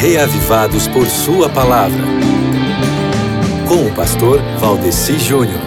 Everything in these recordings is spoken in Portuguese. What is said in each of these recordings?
reavivados por Sua palavra. Com o pastor Valdeci Júnior.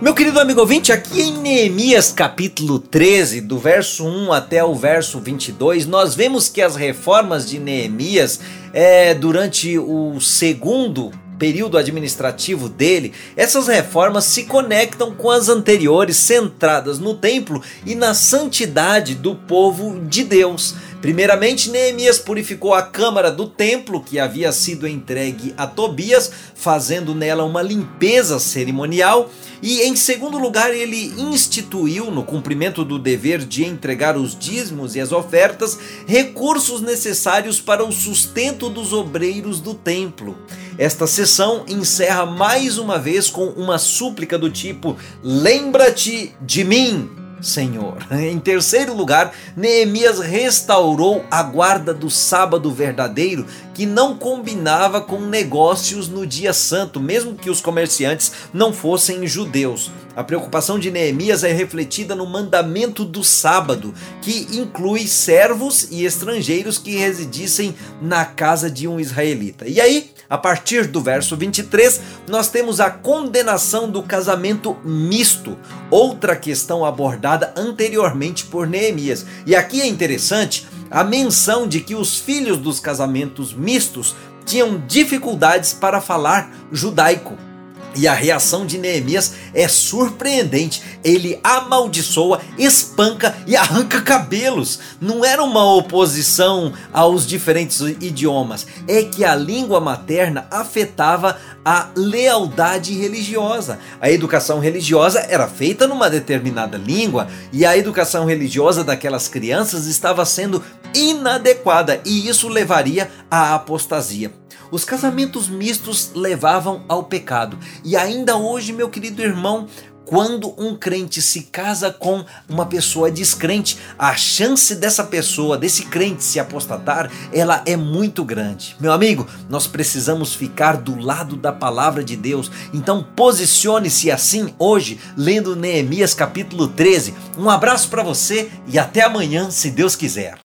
Meu querido amigo ouvinte, aqui em Neemias capítulo 13, do verso 1 até o verso 22, nós vemos que as reformas de Neemias é, durante o segundo período administrativo dele, essas reformas se conectam com as anteriores, centradas no templo e na santidade do povo de Deus. Primeiramente, Neemias purificou a câmara do templo que havia sido entregue a Tobias, fazendo nela uma limpeza cerimonial. E em segundo lugar, ele instituiu, no cumprimento do dever de entregar os dízimos e as ofertas, recursos necessários para o sustento dos obreiros do templo. Esta sessão encerra mais uma vez com uma súplica do tipo: Lembra-te de mim, Senhor. Em terceiro lugar, Neemias restaurou a guarda do sábado verdadeiro, que não combinava com negócios no dia santo, mesmo que os comerciantes não fossem judeus. A preocupação de Neemias é refletida no mandamento do sábado, que inclui servos e estrangeiros que residissem na casa de um israelita. E aí, a partir do verso 23, nós temos a condenação do casamento misto, outra questão abordada anteriormente por Neemias. E aqui é interessante a menção de que os filhos dos casamentos mistos tinham dificuldades para falar judaico. E a reação de Neemias é surpreendente. Ele amaldiçoa, espanca e arranca cabelos. Não era uma oposição aos diferentes idiomas, é que a língua materna afetava a lealdade religiosa. A educação religiosa era feita numa determinada língua e a educação religiosa daquelas crianças estava sendo inadequada e isso levaria à apostasia. Os casamentos mistos levavam ao pecado. E ainda hoje, meu querido irmão, quando um crente se casa com uma pessoa descrente, a chance dessa pessoa, desse crente se apostatar, ela é muito grande. Meu amigo, nós precisamos ficar do lado da palavra de Deus. Então posicione-se assim hoje, lendo Neemias capítulo 13. Um abraço para você e até amanhã, se Deus quiser.